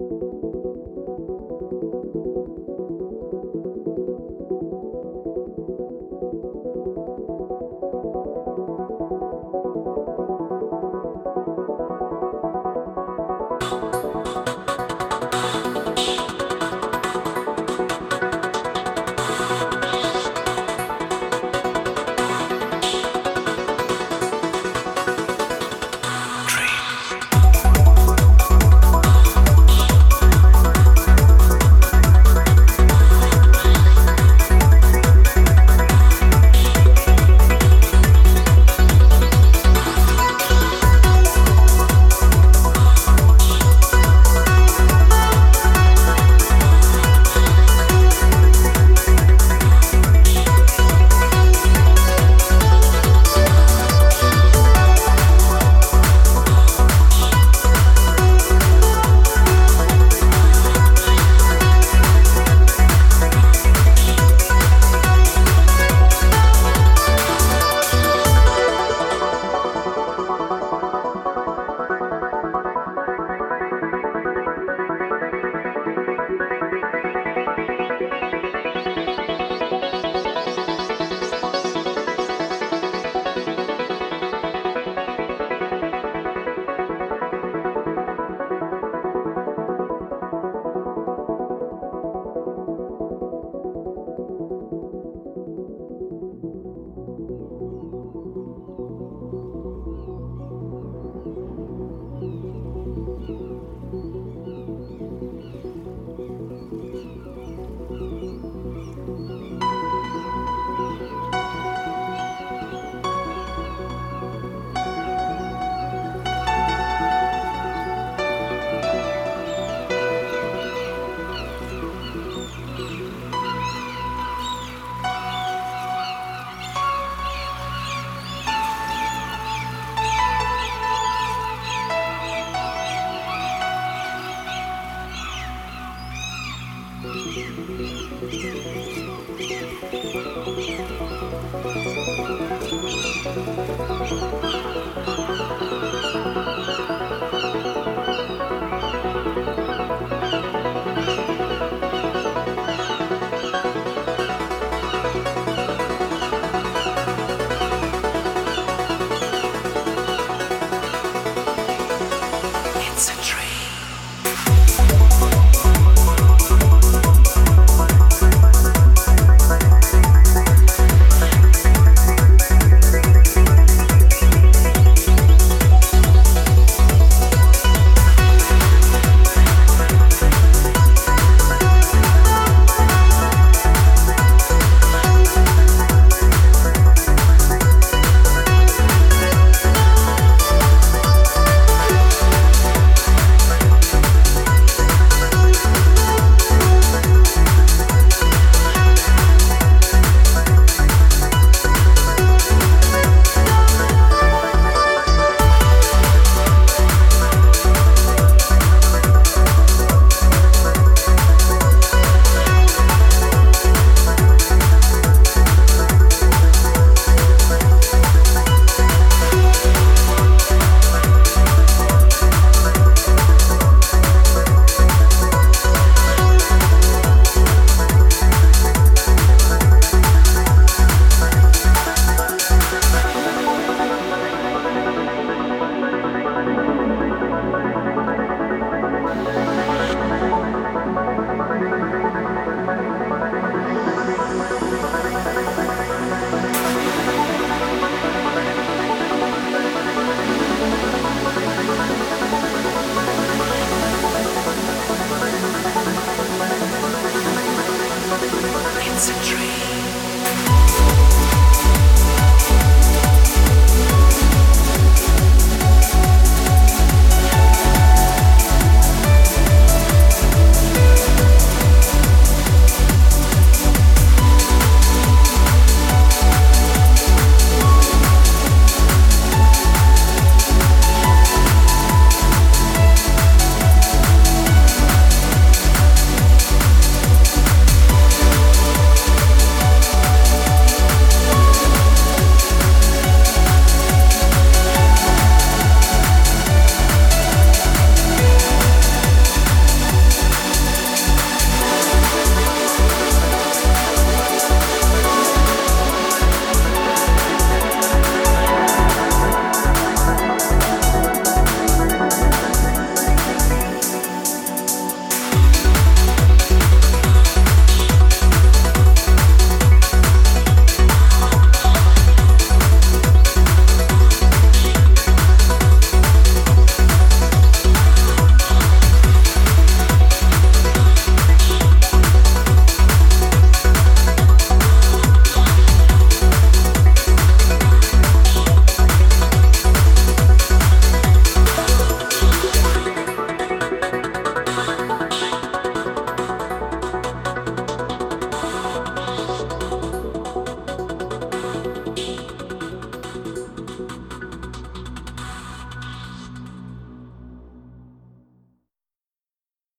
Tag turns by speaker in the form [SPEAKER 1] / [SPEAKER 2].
[SPEAKER 1] Thank you Thank you. It's a dream.